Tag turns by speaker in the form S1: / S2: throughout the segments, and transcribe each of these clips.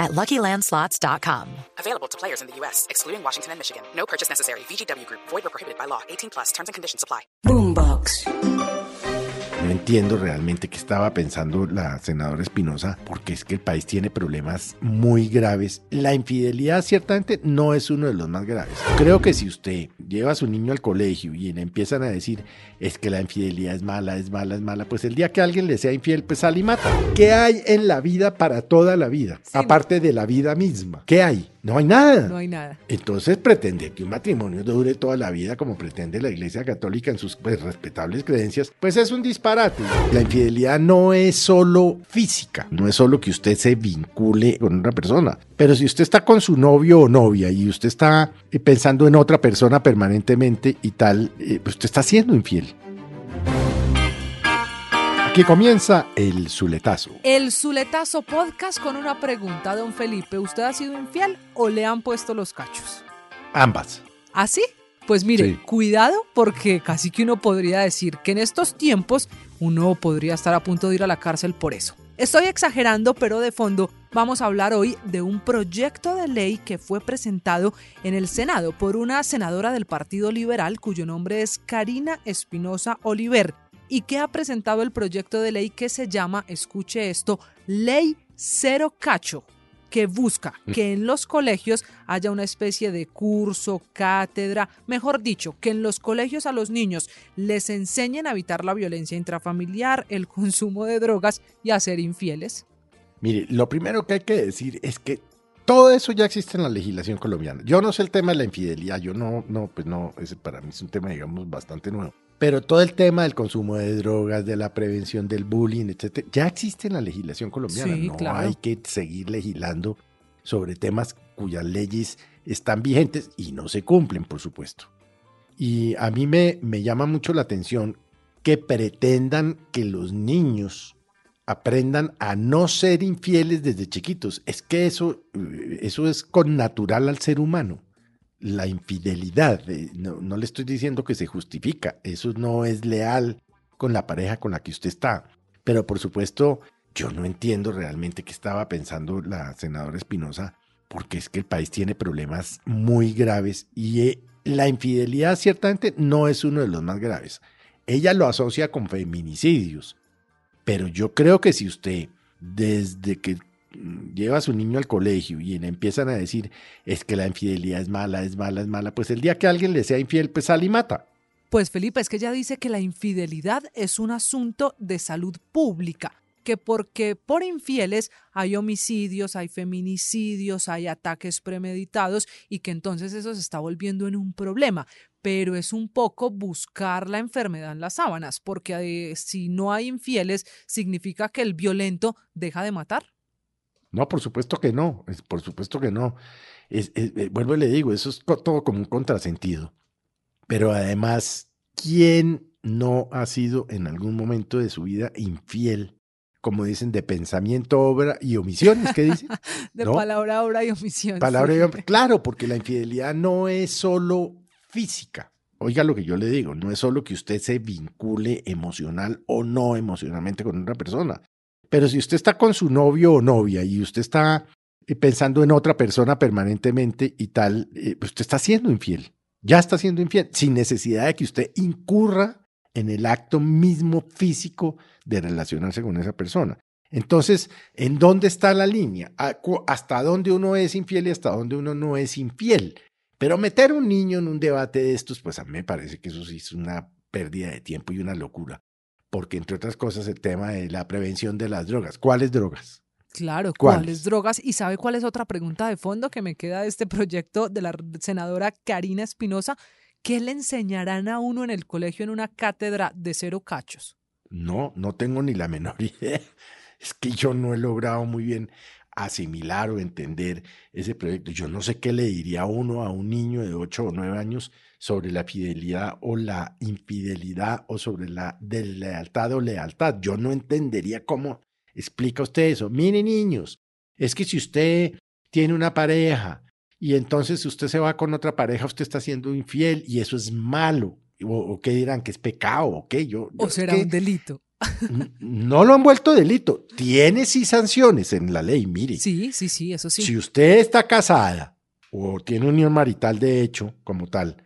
S1: at LuckyLandSlots.com.
S2: Available to players in the U.S., excluding Washington and Michigan. No purchase necessary. VGW Group. Void or prohibited by law. 18 plus. Terms and conditions apply.
S3: Boombox.
S4: No entiendo realmente qué estaba pensando la senadora Espinosa, porque es que el país tiene problemas muy graves. La infidelidad ciertamente no es uno de los más graves. Creo que si usted lleva a su niño al colegio y le empiezan a decir es que la infidelidad es mala, es mala, es mala, pues el día que alguien le sea infiel, pues sale y mata. ¿Qué hay en la vida para toda la vida? Aparte de la vida misma. ¿Qué hay? No hay nada.
S5: No hay nada.
S4: Entonces pretende que un matrimonio dure toda la vida como pretende la Iglesia Católica en sus pues, respetables creencias, pues es un disparate. La infidelidad no es solo física, no es solo que usted se vincule con una persona, pero si usted está con su novio o novia y usted está eh, pensando en otra persona permanentemente y tal, eh, pues usted está siendo infiel. Aquí comienza el Zuletazo.
S5: El Zuletazo Podcast con una pregunta, don Felipe. ¿Usted ha sido infiel o le han puesto los cachos?
S4: Ambas.
S5: ¿Así? Pues mire,
S4: Sí.
S5: cuidado porque casi que uno podría decir que en estos tiempos uno podría estar a punto de ir a la cárcel por eso. Estoy exagerando, pero de fondo vamos a hablar hoy de un proyecto de ley que fue presentado en el Senado por una senadora del Partido Liberal cuyo nombre es Karina Espinosa Oliver y que ha presentado el proyecto de ley que se llama, escuche esto, Ley Cero Cacho que busca que en los colegios haya una especie de curso, cátedra, mejor dicho, que en los colegios a los niños les enseñen a evitar la violencia intrafamiliar, el consumo de drogas y a ser infieles.
S4: Mire, lo primero que hay que decir es que todo eso ya existe en la legislación colombiana. Yo no sé el tema de la infidelidad, yo no, no, pues no, ese para mí es un tema, digamos, bastante nuevo. Pero todo el tema del consumo de drogas, de la prevención del bullying, etcétera, ya existe en la legislación colombiana.
S5: Sí,
S4: no
S5: claro.
S4: hay que seguir legislando sobre temas cuyas leyes están vigentes y no se cumplen, por supuesto. Y a mí me, me llama mucho la atención que pretendan que los niños aprendan a no ser infieles desde chiquitos. Es que eso, eh, eso es con natural al ser humano. La infidelidad, eh, no, no le estoy diciendo que se justifica, eso no es leal con la pareja con la que usted está. Pero por supuesto, yo no entiendo realmente qué estaba pensando la senadora Espinosa, porque es que el país tiene problemas muy graves y eh, la infidelidad ciertamente no es uno de los más graves. Ella lo asocia con feminicidios, pero yo creo que si usted, desde que lleva a su niño al colegio y le empiezan a decir es que la infidelidad es mala, es mala, es mala, pues el día que alguien le sea infiel, pues sale y mata.
S5: Pues Felipe, es que ella dice que la infidelidad es un asunto de salud pública, que porque por infieles hay homicidios, hay feminicidios, hay ataques premeditados y que entonces eso se está volviendo en un problema. Pero es un poco buscar la enfermedad en las sábanas, porque eh, si no hay infieles, significa que el violento deja de matar.
S4: No, por supuesto que no, por supuesto que no. Es- es- eh, vuelvo y le digo, eso es todo como un contrasentido. Pero además, ¿quién no ha sido en algún momento de su vida infiel? Como dicen, de pensamiento, obra y omisiones, ¿qué dicen?
S5: De
S4: ¿No?
S5: palabra, obra y omisión.
S4: Palabra y. Claro, porque la infidelidad no es solo física. Oiga lo que yo le digo, no es solo que usted se vincule emocional o no emocionalmente con una persona. Pero si usted está con su novio o novia y usted está eh, pensando en otra persona permanentemente y tal, eh, pues usted está siendo infiel. Ya está siendo infiel, sin necesidad de que usted incurra en el acto mismo físico de relacionarse con esa persona. Entonces, ¿en dónde está la línea? ¿A cu- ¿Hasta dónde uno es infiel y hasta dónde uno no es infiel? Pero meter un niño en un debate de estos, pues a mí me parece que eso sí es una pérdida de tiempo y una locura. Porque, entre otras cosas, el tema de la prevención de las drogas. ¿Cuáles drogas?
S5: Claro,
S4: ¿Cuáles?
S5: ¿cuáles drogas? ¿Y sabe cuál es otra pregunta de fondo que me queda de este proyecto de la senadora Karina Espinosa? ¿Qué le enseñarán a uno en el colegio en una cátedra de cero cachos?
S4: No, no tengo ni la menor idea. Es que yo no he logrado muy bien asimilar o entender ese proyecto. Yo no sé qué le diría uno a un niño de 8 o 9 años sobre la fidelidad o la infidelidad o sobre la deslealtad o lealtad. Yo no entendería cómo explica usted eso. Mire, niños, es que si usted tiene una pareja y entonces usted se va con otra pareja, usted está siendo infiel y eso es malo. ¿O, qué dirán? ¿Que es pecado? ¿O qué? Yo,
S5: ¿O será un delito?
S4: No lo han vuelto delito. Tiene sí sanciones en la ley, mire.
S5: Sí, sí, sí, eso sí.
S4: Si usted está casada o tiene unión marital de hecho, como tal,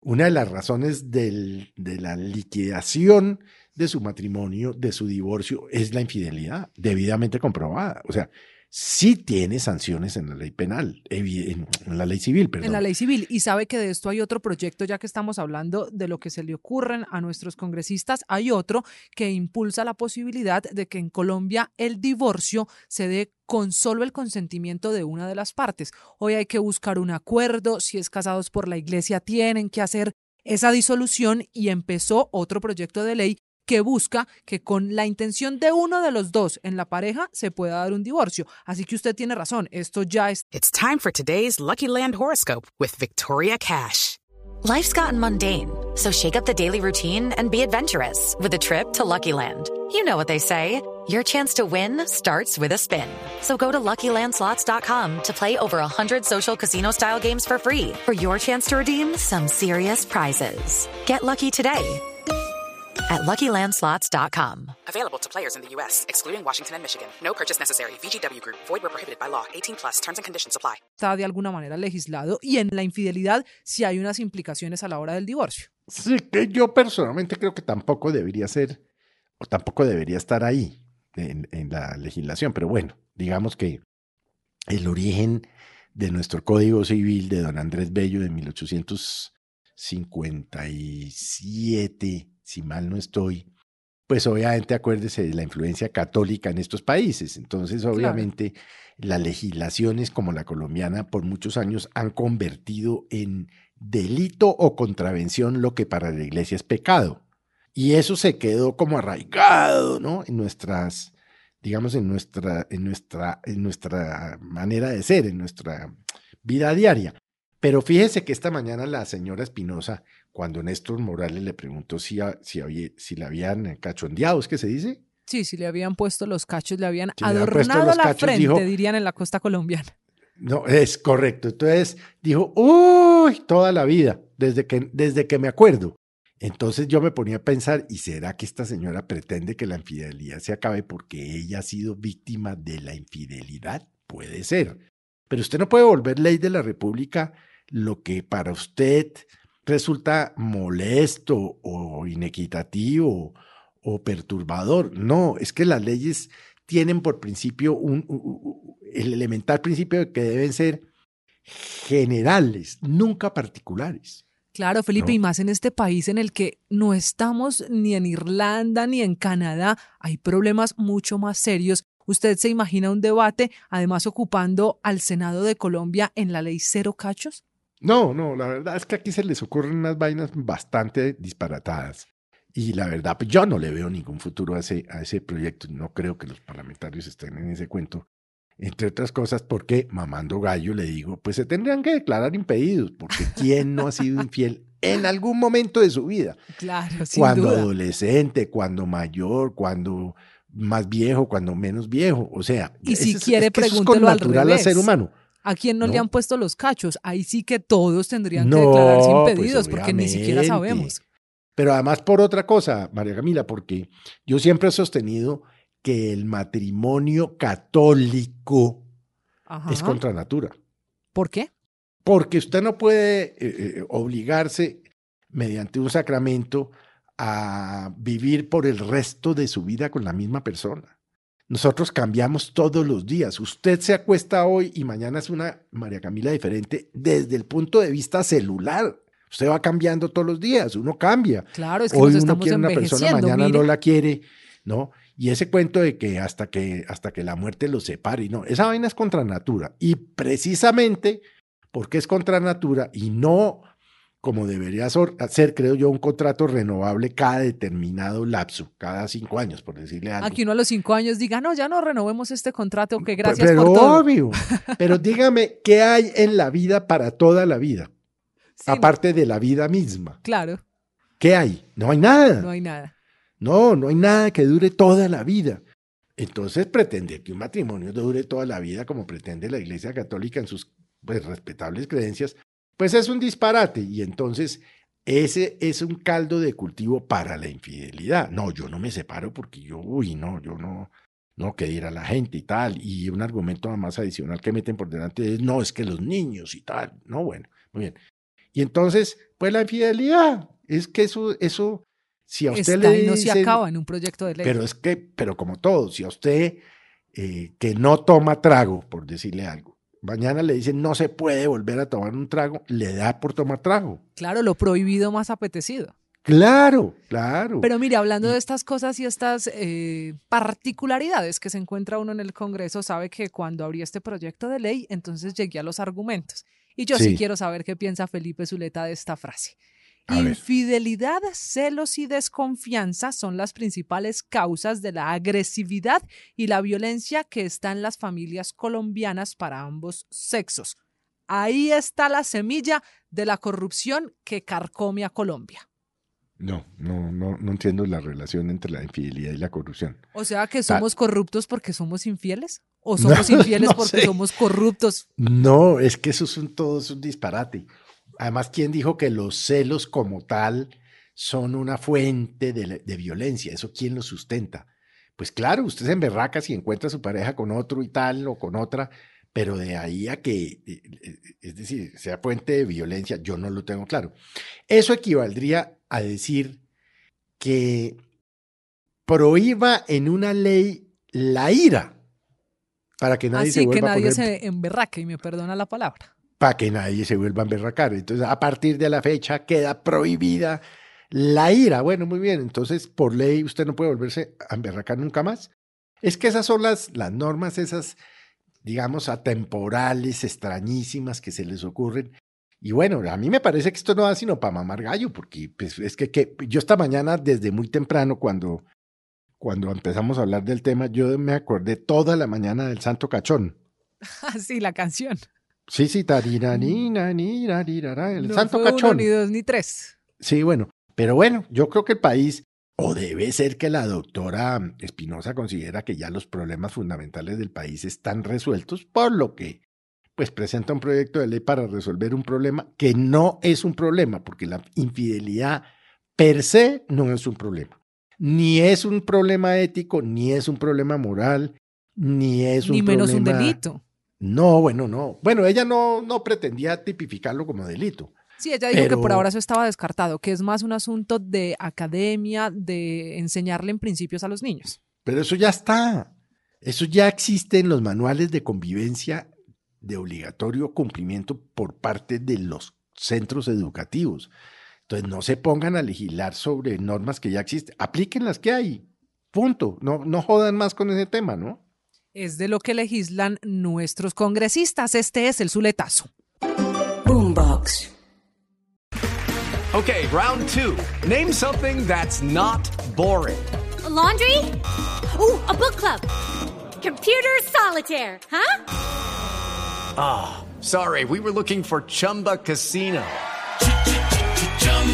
S4: una de las razones del, de la liquidación de su matrimonio, de su divorcio, es la infidelidad, debidamente comprobada. O sea, sí tiene sanciones en la ley penal, en, la ley civil, perdón.
S5: En la ley civil. Y sabe que de esto hay otro proyecto, ya que estamos hablando de lo que se le ocurren a nuestros congresistas, hay otro que impulsa la posibilidad de que en Colombia el divorcio se dé con solo el consentimiento de una de las partes. Hoy hay que buscar un acuerdo, si es casados por la iglesia tienen que hacer esa disolución y empezó otro proyecto de ley que busca que con la intención de uno de los dos en la pareja se pueda dar un divorcio. Así que usted tiene razón, esto ya es.
S2: It's time for today's Lucky Land horoscope with Victoria Cash.
S1: Life's gotten mundane, so shake up the daily routine and be adventurous with a trip to Lucky Land. You know what they say. Your chance to win starts with a spin. So go to LuckyLandSlots.com to play over 100 social casino-style games for free for your chance to redeem some serious prizes. Get lucky today at LuckyLandSlots.com.
S2: Available to players in the U.S., excluding Washington and Michigan. No purchase necessary. VGW Group. Void where prohibited by law. 18 plus. Terms and conditions apply.
S5: Está de alguna manera legislado y en la infidelidad si hay unas implicaciones a la hora del divorcio.
S4: Sí, que yo personalmente creo que tampoco debería ser o tampoco debería estar ahí en, en la legislación, pero bueno, digamos que el origen de nuestro Código Civil de don Andrés Bello de 1857 si mal no estoy, pues obviamente acuérdese de la influencia católica en estos países. Entonces, obviamente, las legislaciones como la colombiana por muchos años han convertido en delito o contravención lo que para la iglesia es pecado. Y eso se quedó como arraigado, ¿no? En nuestras, digamos, en nuestra, en nuestra, en nuestra manera de ser, en nuestra vida diaria. Pero fíjese que esta mañana la señora Espinosa, cuando Néstor Morales le preguntó si, si, había, si le habían cachondeado, ¿es que se dice?
S5: Sí, si le habían puesto los cachos, le habían adornado la frente, dirían en la costa colombiana.
S4: No, es correcto. Entonces dijo, uy, toda la vida, desde que, desde que me acuerdo. Entonces yo me ponía a pensar, ¿y será que esta señora pretende que la infidelidad se acabe porque ella ha sido víctima de la infidelidad? Puede ser. Pero usted no puede volver ley de la República lo que para usted resulta molesto o inequitativo o perturbador. No, es que las leyes tienen por principio un, el elemental principio de que deben ser generales, nunca particulares.
S5: Claro, Felipe, y más en este país en el que no estamos ni en Irlanda ni en Canadá, hay problemas mucho más serios. ¿Usted se imagina un debate, además ocupando al Senado de Colombia en la ley cero cachos?
S4: No, no, la verdad es que aquí se les ocurren unas vainas bastante disparatadas. Y la verdad, pues yo no le veo ningún futuro a ese, a ese proyecto. No creo que los parlamentarios estén en ese cuento. Entre otras cosas, porque mamando gallo le digo, pues se tendrían que declarar impedidos, porque ¿quién no ha sido infiel en algún momento de su vida?
S5: Claro, sin
S4: Cuando adolescente, cuando mayor, cuando más viejo, cuando menos viejo. O sea,
S5: y si quiere, pregúntelo al revés.
S4: al ser humano.
S5: ¿A quién no, le han puesto los cachos? Ahí sí que todos tendrían que declararse pues, impedidos porque ni siquiera sabemos.
S4: Pero además por otra cosa, María Camila, porque yo siempre he sostenido que el matrimonio católico es contra natura.
S5: ¿Por qué?
S4: Porque usted no puede eh, eh, obligarse mediante un sacramento a vivir por el resto de su vida con la misma persona. Nosotros cambiamos todos los días. Usted se acuesta hoy y mañana es una María Camila diferente desde el punto de vista celular. Usted va cambiando todos los días, uno cambia.
S5: Claro, es que
S4: hoy
S5: uno
S4: quiere una persona, mañana no la quiere, ¿no? Y ese cuento de que hasta que hasta que la muerte los separe, no, esa vaina es contra natura y precisamente porque es contra natura y no como debería ser, creo yo, un contrato renovable cada determinado lapso, cada cinco años, por decirle algo.
S5: Aquí uno a los cinco años diga, no, ya no renovemos este contrato, que gracias
S4: pero,
S5: por todo.
S4: obvio, pero dígame, ¿qué hay en la vida para toda la vida? Aparte de la vida misma.
S5: Claro.
S4: ¿Qué hay? No hay nada.
S5: No hay nada.
S4: No, no hay nada que dure toda la vida. Entonces pretender que un matrimonio dure toda la vida como pretende la Iglesia Católica en sus pues, respetables creencias, pues es un disparate. Y entonces ese es un caldo de cultivo para la infidelidad. No, yo no me separo porque yo, uy, no, yo no, no, que ir a la gente y tal. Y un argumento más adicional que meten por delante es, no, es que los niños y tal. No, bueno, muy bien. Y entonces, pues la infidelidad, es que eso, eso si a usted le
S5: no se acaba en un proyecto de ley.
S4: Pero es que, pero como todo, si a usted eh, que no toma trago, por decirle algo, mañana le dicen no se puede volver a tomar un trago, le da por tomar trago.
S5: Claro, lo prohibido más apetecido.
S4: Claro, claro.
S5: Pero mire, hablando de estas cosas y estas eh, particularidades que se encuentra uno en el Congreso, sabe que cuando abrí este proyecto de ley, entonces llegué a los argumentos. Y yo sí quiero saber qué piensa Felipe Zuleta de esta frase. Infidelidad, celos y desconfianza son las principales causas de la agresividad y la violencia que está en las familias colombianas para ambos sexos. Ahí está la semilla de la corrupción que carcome a Colombia.
S4: No, no, no, no entiendo la relación entre la infidelidad y la corrupción.
S5: O sea que somos corruptos porque somos infieles o somos infieles porque somos corruptos.
S4: No, es que eso es un, todo es un disparate. Además, ¿quién dijo que los celos como tal son una fuente de, violencia? ¿Eso quién lo sustenta? Pues claro, usted se emberraca si encuentra a su pareja con otro y tal o con otra, pero de ahí a que, eh, eh, es decir, sea fuente de violencia, yo no lo tengo claro. Eso equivaldría a decir que prohíba en una ley la ira para que nadie se vuelva
S5: que nadie se emberraque y me perdona la palabra
S4: para que nadie se vuelva a emberracar. Entonces, a partir de la fecha queda prohibida la ira. Bueno, muy bien, entonces por ley usted no puede volverse a emberracar nunca más. Es que esas son las, las normas, esas, digamos, atemporales, extrañísimas que se les ocurren. Y bueno, a mí me parece que esto no da sino para mamar gallo, porque pues, es que, que yo esta mañana, desde muy temprano, cuando, cuando empezamos a hablar del tema, yo me acordé toda la mañana del Santo Cachón.
S5: sí, la canción.
S4: Sí, sí, tarirarina, el
S5: no
S4: santo
S5: fue
S4: cachón.
S5: Uno, ni dos, ni tres.
S4: Sí, bueno, pero bueno, yo creo que el país, o debe ser que la doctora Espinosa considera que ya los problemas fundamentales del país están resueltos, por lo que pues presenta un proyecto de ley para resolver un problema que no es un problema, porque la infidelidad per se no es un problema. Ni es un problema ético, ni es un problema moral, ni es un
S5: ni menos
S4: un
S5: delito.
S4: No, bueno, no. Bueno, ella no, no pretendía tipificarlo como delito.
S5: Sí, ella dijo que por ahora eso estaba descartado, que es más un asunto de academia, de enseñarle en principios a los niños.
S4: Pero eso ya está. Eso ya existe en los manuales de convivencia de obligatorio cumplimiento por parte de los centros educativos. Entonces, no se pongan a legislar sobre normas que ya existen. Apliquen las que hay. Punto. No, no jodan más con ese tema, ¿no?
S5: Es de lo que legislan nuestros congresistas. Este es el Zuletazo.
S3: Boombox.
S6: Okay, round two. Name something that's not boring.
S3: A laundry? Ooh, a book club. Computer solitaire, huh?
S6: Ah, oh, sorry. We were looking for Chumba Casino.